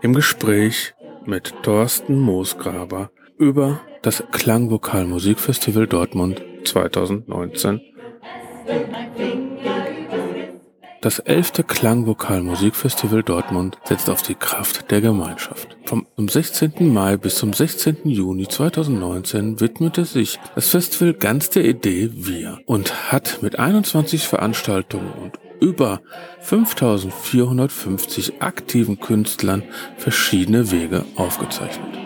Im Gespräch mit Thorsten Moosgraber über das Klangvokal Musikfestival Dortmund 2019. Das elfte Klangvokal Musikfestival Dortmund setzt auf die Kraft der Gemeinschaft. Vom 16. Mai bis zum 16. Juni 2019 widmete sich das Festival ganz der Idee Wir und hat mit 21 Veranstaltungen und über 5450 aktiven Künstlern verschiedene Wege aufgezeichnet.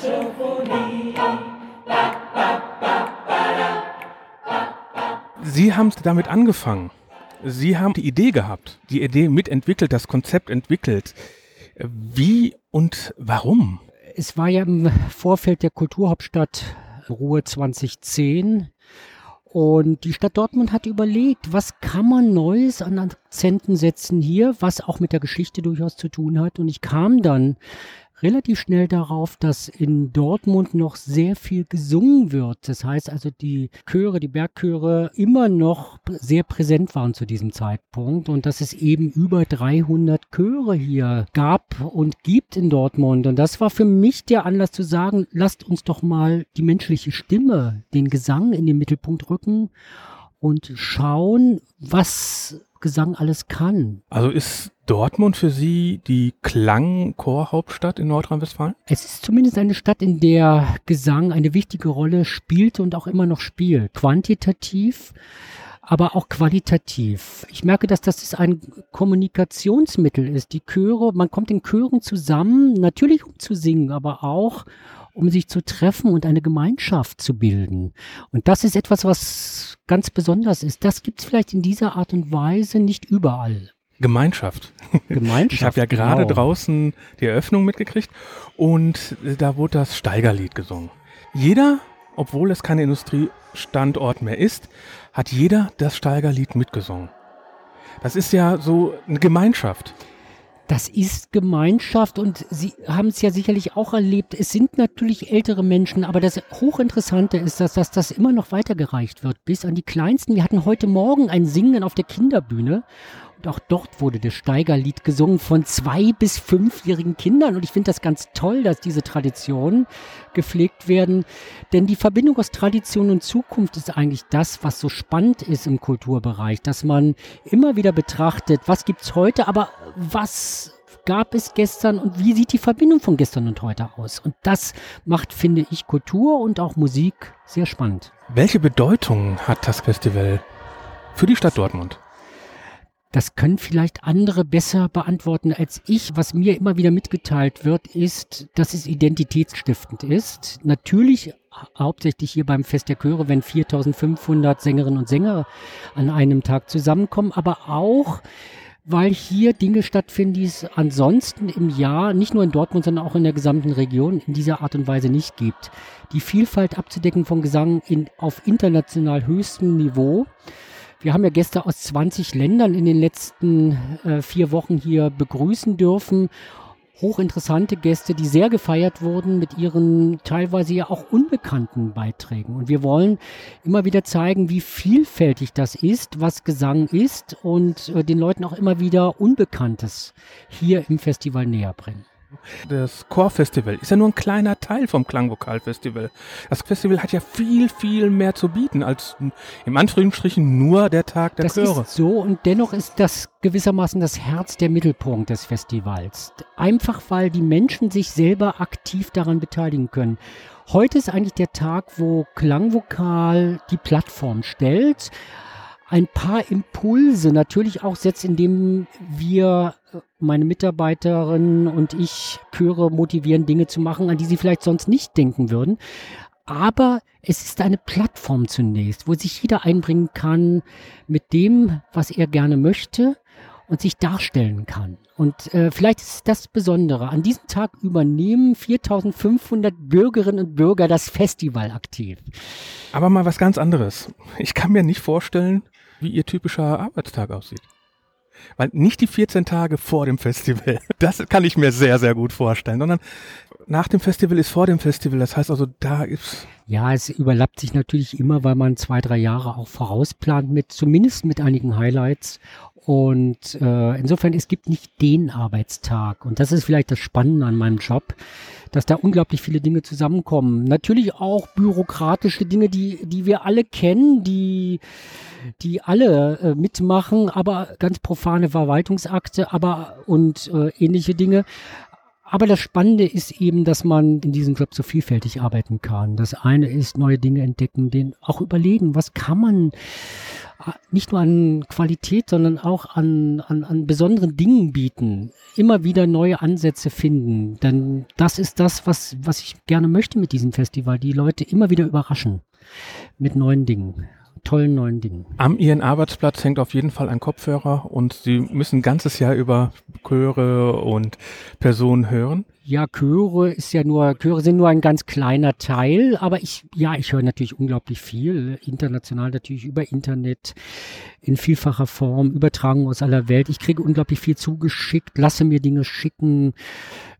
Sie haben damit angefangen. Sie haben die Idee gehabt, die Idee mitentwickelt, das Konzept entwickelt. Wie und warum? Es war ja im Vorfeld der Kulturhauptstadt Ruhe 2010 und die Stadt Dortmund hat überlegt, was kann man Neues an Akzenten setzen hier, was auch mit der Geschichte durchaus zu tun hat. Und ich kam dann relativ schnell darauf, dass in Dortmund noch sehr viel gesungen wird. Das heißt also, die Chöre, die Bergchöre immer noch sehr präsent waren zu diesem Zeitpunkt und dass es eben über 300 Chöre hier gab und gibt in Dortmund. Und das war für mich der Anlass zu sagen, lasst uns doch mal die menschliche Stimme, den Gesang in den Mittelpunkt rücken und schauen, was Gesang alles kann. Also ist Dortmund für Sie die Klangchorhauptstadt in Nordrhein-Westfalen? Es ist zumindest eine Stadt, in der Gesang eine wichtige Rolle spielte und auch immer noch spielt. Quantitativ, aber auch qualitativ. Ich merke, dass das ein Kommunikationsmittel ist. Die Chöre, man kommt in Chören zusammen, natürlich um zu singen, aber auch um sich zu treffen und eine Gemeinschaft zu bilden. Und das ist etwas, was ganz besonders ist. Das gibt es vielleicht in dieser Art und Weise nicht überall. Gemeinschaft. Gemeinschaft. Ich habe ja gerade genau. draußen die Eröffnung mitgekriegt und da wurde das Steigerlied gesungen. Jeder, obwohl es kein Industriestandort mehr ist, hat jeder das Steigerlied mitgesungen. Das ist ja so eine Gemeinschaft. Das ist Gemeinschaft und Sie haben es ja sicherlich auch erlebt. Es sind natürlich ältere Menschen, aber das Hochinteressante ist, dass, dass das immer noch weitergereicht wird, bis an die Kleinsten. Wir hatten heute Morgen ein Singen auf der Kinderbühne auch dort wurde das Steigerlied gesungen von zwei bis fünfjährigen Kindern. Und ich finde das ganz toll, dass diese Traditionen gepflegt werden. Denn die Verbindung aus Tradition und Zukunft ist eigentlich das, was so spannend ist im Kulturbereich. Dass man immer wieder betrachtet, was gibt's heute, aber was gab es gestern und wie sieht die Verbindung von gestern und heute aus? Und das macht, finde ich, Kultur und auch Musik sehr spannend. Welche Bedeutung hat das Festival für die Stadt Dortmund? Das können vielleicht andere besser beantworten als ich. Was mir immer wieder mitgeteilt wird, ist, dass es identitätsstiftend ist. Natürlich hauptsächlich hier beim Fest der Chöre, wenn 4500 Sängerinnen und Sänger an einem Tag zusammenkommen, aber auch, weil hier Dinge stattfinden, die es ansonsten im Jahr, nicht nur in Dortmund, sondern auch in der gesamten Region in dieser Art und Weise nicht gibt. Die Vielfalt abzudecken von Gesang in, auf international höchstem Niveau wir haben ja Gäste aus 20 Ländern in den letzten äh, vier Wochen hier begrüßen dürfen. Hochinteressante Gäste, die sehr gefeiert wurden mit ihren teilweise ja auch unbekannten Beiträgen. Und wir wollen immer wieder zeigen, wie vielfältig das ist, was Gesang ist und äh, den Leuten auch immer wieder Unbekanntes hier im Festival näher bringen. Das Chorfestival ist ja nur ein kleiner Teil vom Klangvokalfestival. Das Festival hat ja viel, viel mehr zu bieten als im Anführungsstrichen nur der Tag der das Chöre. Das ist so und dennoch ist das gewissermaßen das Herz der Mittelpunkt des Festivals. Einfach weil die Menschen sich selber aktiv daran beteiligen können. Heute ist eigentlich der Tag, wo Klangvokal die Plattform stellt ein paar Impulse natürlich auch setzt, indem wir, meine Mitarbeiterinnen und ich, Chöre motivieren, Dinge zu machen, an die sie vielleicht sonst nicht denken würden. Aber es ist eine Plattform zunächst, wo sich jeder einbringen kann mit dem, was er gerne möchte und sich darstellen kann. Und äh, vielleicht ist das Besondere. An diesem Tag übernehmen 4500 Bürgerinnen und Bürger das Festival aktiv. Aber mal was ganz anderes. Ich kann mir nicht vorstellen, wie Ihr typischer Arbeitstag aussieht. Weil nicht die 14 Tage vor dem Festival, das kann ich mir sehr, sehr gut vorstellen, sondern nach dem Festival ist vor dem Festival. Das heißt also, da ist. Ja, es überlappt sich natürlich immer, weil man zwei, drei Jahre auch vorausplant mit, zumindest mit einigen Highlights. Und äh, insofern, es gibt nicht den Arbeitstag. Und das ist vielleicht das Spannende an meinem Job, dass da unglaublich viele Dinge zusammenkommen. Natürlich auch bürokratische Dinge, die, die wir alle kennen, die, die alle äh, mitmachen, aber ganz profane Verwaltungsakte, aber und äh, ähnliche Dinge. Aber das Spannende ist eben, dass man in diesem Job so vielfältig arbeiten kann. Das eine ist neue Dinge entdecken, den auch überlegen, was kann man äh, nicht nur an Qualität, sondern auch an, an, an besonderen Dingen bieten. Immer wieder neue Ansätze finden. Denn das ist das, was, was ich gerne möchte mit diesem Festival. Die Leute immer wieder überraschen mit neuen Dingen tollen neuen Dingen. Am Ihren Arbeitsplatz hängt auf jeden Fall ein Kopfhörer und Sie müssen ein ganzes Jahr über Chöre und Personen hören. Ja, Chöre ist ja nur, Chöre sind nur ein ganz kleiner Teil, aber ich, ja, ich höre natürlich unglaublich viel, international natürlich über Internet, in vielfacher Form, übertragen aus aller Welt. Ich kriege unglaublich viel zugeschickt, lasse mir Dinge schicken,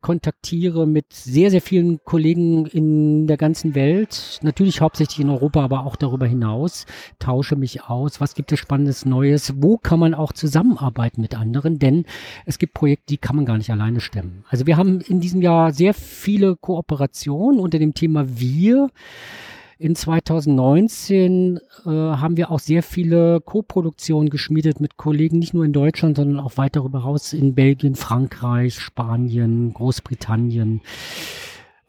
kontaktiere mit sehr, sehr vielen Kollegen in der ganzen Welt, natürlich hauptsächlich in Europa, aber auch darüber hinaus, tausche mich aus, was gibt es Spannendes Neues, wo kann man auch zusammenarbeiten mit anderen, denn es gibt Projekte, die kann man gar nicht alleine stemmen. Also wir haben in diesem Jahr sehr viele Kooperationen unter dem Thema Wir. In 2019 äh, haben wir auch sehr viele Co-Produktionen geschmiedet mit Kollegen, nicht nur in Deutschland, sondern auch weit darüber hinaus in Belgien, Frankreich, Spanien, Großbritannien.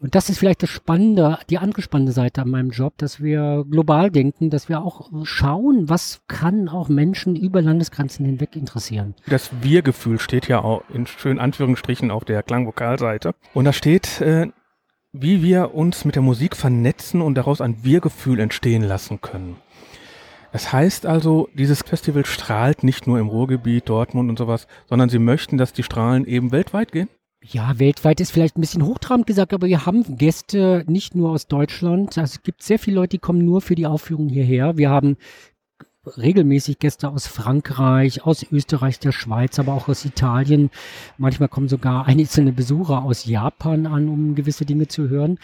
Und das ist vielleicht das Spannende, die andere spannende Seite an meinem Job, dass wir global denken, dass wir auch schauen, was kann auch Menschen über Landesgrenzen hinweg interessieren. Das Wir-Gefühl steht ja auch in schönen Anführungsstrichen auf der Klangvokalseite. Und da steht, äh, wie wir uns mit der Musik vernetzen und daraus ein Wir-Gefühl entstehen lassen können. Das heißt also, dieses Festival strahlt nicht nur im Ruhrgebiet, Dortmund und sowas, sondern sie möchten, dass die Strahlen eben weltweit gehen? Ja, weltweit ist vielleicht ein bisschen hochtrabend gesagt, aber wir haben Gäste nicht nur aus Deutschland. Also es gibt sehr viele Leute, die kommen nur für die Aufführung hierher. Wir haben regelmäßig Gäste aus Frankreich, aus Österreich, der Schweiz, aber auch aus Italien. Manchmal kommen sogar einzelne Besucher aus Japan an, um gewisse Dinge zu hören.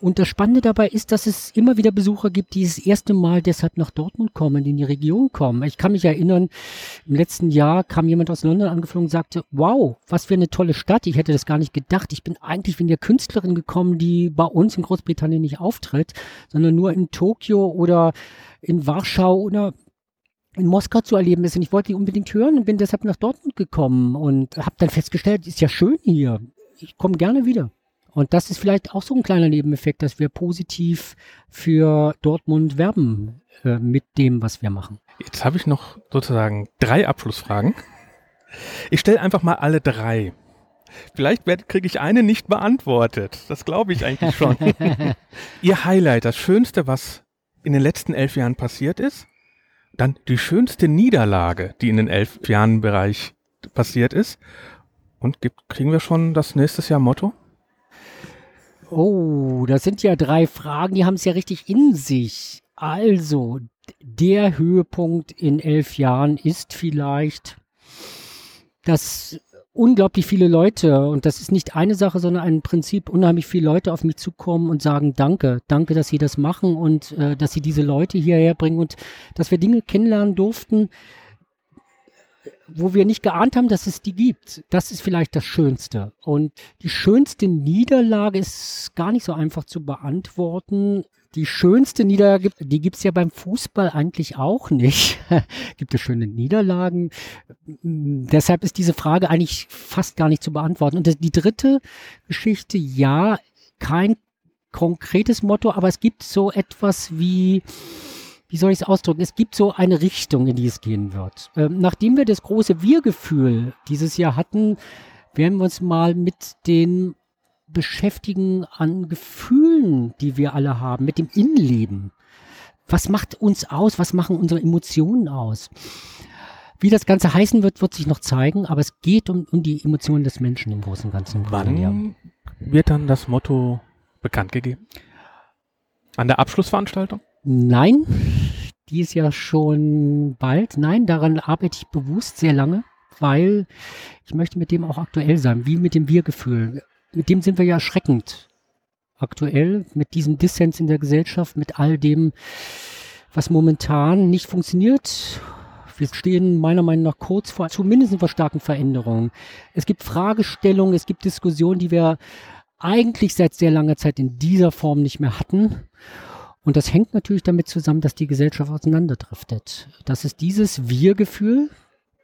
Und das Spannende dabei ist, dass es immer wieder Besucher gibt, die das erste Mal deshalb nach Dortmund kommen, in die Region kommen. Ich kann mich erinnern, im letzten Jahr kam jemand aus London angeflogen und sagte, wow, was für eine tolle Stadt. Ich hätte das gar nicht gedacht. Ich bin eigentlich wegen der Künstlerin gekommen, die bei uns in Großbritannien nicht auftritt, sondern nur in Tokio oder in Warschau oder in Moskau zu erleben ist. Und ich wollte die unbedingt hören und bin deshalb nach Dortmund gekommen und habe dann festgestellt, ist ja schön hier. Ich komme gerne wieder. Und das ist vielleicht auch so ein kleiner Nebeneffekt, dass wir positiv für Dortmund werben äh, mit dem, was wir machen. Jetzt habe ich noch sozusagen drei Abschlussfragen. Ich stelle einfach mal alle drei. Vielleicht kriege ich eine nicht beantwortet. Das glaube ich eigentlich schon. Ihr Highlight, das Schönste, was in den letzten elf Jahren passiert ist? Dann die schönste Niederlage, die in den elf Jahren Bereich passiert ist. Und gibt, kriegen wir schon das nächstes Jahr Motto? Oh, das sind ja drei Fragen, die haben es ja richtig in sich. Also, der Höhepunkt in elf Jahren ist vielleicht, dass unglaublich viele Leute, und das ist nicht eine Sache, sondern ein Prinzip, unheimlich viele Leute auf mich zukommen und sagen, danke, danke, dass Sie das machen und äh, dass Sie diese Leute hierher bringen und dass wir Dinge kennenlernen durften, wo wir nicht geahnt haben, dass es die gibt. Das ist vielleicht das Schönste. Und die schönste Niederlage ist gar nicht so einfach zu beantworten die schönste Niederlage, die gibt's ja beim Fußball eigentlich auch nicht. gibt es schöne Niederlagen. Deshalb ist diese Frage eigentlich fast gar nicht zu beantworten. Und die dritte Geschichte, ja, kein konkretes Motto, aber es gibt so etwas wie, wie soll ich es ausdrücken? Es gibt so eine Richtung, in die es gehen wird. Ähm, nachdem wir das große Wir-Gefühl dieses Jahr hatten, werden wir uns mal mit den beschäftigen an Gefühlen, die wir alle haben, mit dem Innenleben. Was macht uns aus? Was machen unsere Emotionen aus? Wie das Ganze heißen wird, wird sich noch zeigen, aber es geht um, um die Emotionen des Menschen im Großen und Ganzen. Wann wird dann das Motto bekannt gegeben? An der Abschlussveranstaltung? Nein, die ist ja schon bald. Nein, daran arbeite ich bewusst sehr lange. weil ich möchte mit dem auch aktuell sein, wie mit dem Wir-Gefühl. Mit dem sind wir ja erschreckend aktuell, mit diesem Dissens in der Gesellschaft, mit all dem, was momentan nicht funktioniert. Wir stehen meiner Meinung nach kurz vor zumindest vor starken Veränderungen. Es gibt Fragestellungen, es gibt Diskussionen, die wir eigentlich seit sehr langer Zeit in dieser Form nicht mehr hatten. Und das hängt natürlich damit zusammen, dass die Gesellschaft auseinanderdriftet. Das ist dieses Wir-Gefühl,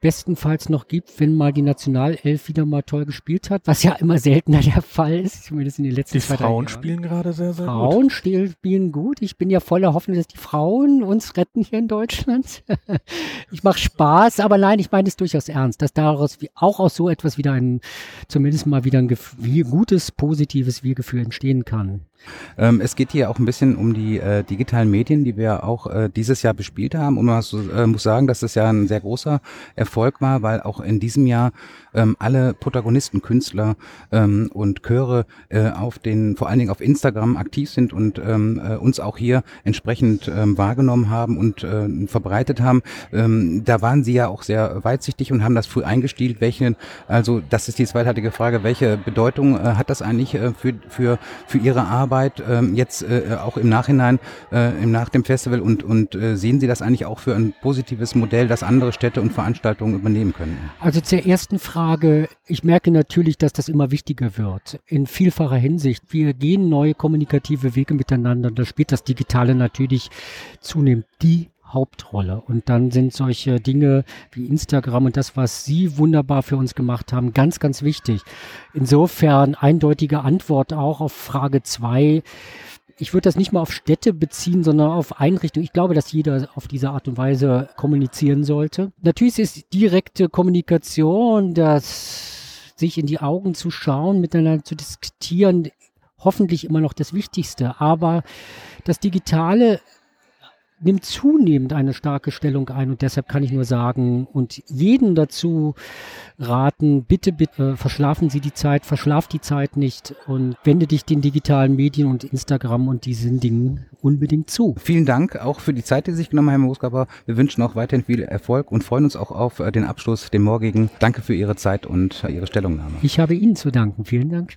bestenfalls noch gibt, wenn mal die Nationalelf wieder mal toll gespielt hat, was ja immer seltener der Fall ist, zumindest in den letzten Die Frauen spielen gerade sehr, sehr Frauen gut. Frauen spielen gut. Ich bin ja voller Hoffnung, dass die Frauen uns retten hier in Deutschland. ich mache Spaß, aber nein, ich meine es durchaus ernst, dass daraus wie, auch aus so etwas wieder ein, zumindest mal wieder ein Gefühl, gutes, positives Wir-Gefühl entstehen kann. Ähm, es geht hier auch ein bisschen um die äh, digitalen Medien, die wir auch äh, dieses Jahr bespielt haben. Und man äh, muss sagen, dass das ja ein sehr großer Erfolg war, weil auch in diesem Jahr ähm, alle Protagonisten, Künstler ähm, und Chöre äh, auf den, vor allen Dingen auf Instagram aktiv sind und ähm, äh, uns auch hier entsprechend ähm, wahrgenommen haben und äh, verbreitet haben. Ähm, da waren sie ja auch sehr weitsichtig und haben das früh eingestielt. Welche, also das ist die zweiteilige Frage, welche Bedeutung äh, hat das eigentlich äh, für, für, für ihre Arbeit? Arbeit ähm, jetzt äh, auch im Nachhinein, äh, nach dem Festival und, und äh, sehen Sie das eigentlich auch für ein positives Modell, das andere Städte und Veranstaltungen übernehmen können? Also zur ersten Frage, ich merke natürlich, dass das immer wichtiger wird, in vielfacher Hinsicht. Wir gehen neue kommunikative Wege miteinander und da spielt das Digitale natürlich zunehmend die Hauptrolle. Und dann sind solche Dinge wie Instagram und das, was Sie wunderbar für uns gemacht haben, ganz, ganz wichtig. Insofern eindeutige Antwort auch auf Frage zwei. Ich würde das nicht mal auf Städte beziehen, sondern auf Einrichtungen. Ich glaube, dass jeder auf diese Art und Weise kommunizieren sollte. Natürlich ist direkte Kommunikation, das sich in die Augen zu schauen, miteinander zu diskutieren, hoffentlich immer noch das Wichtigste. Aber das Digitale nimmt zunehmend eine starke Stellung ein und deshalb kann ich nur sagen und jeden dazu raten, bitte, bitte äh, verschlafen Sie die Zeit, verschlaf die Zeit nicht und wende dich den digitalen Medien und Instagram und diesen Dingen unbedingt zu. Vielen Dank auch für die Zeit, die Sie sich genommen haben, Herr Moskaber. Wir wünschen auch weiterhin viel Erfolg und freuen uns auch auf äh, den Abschluss, den morgigen. Danke für Ihre Zeit und äh, Ihre Stellungnahme. Ich habe Ihnen zu danken. Vielen Dank.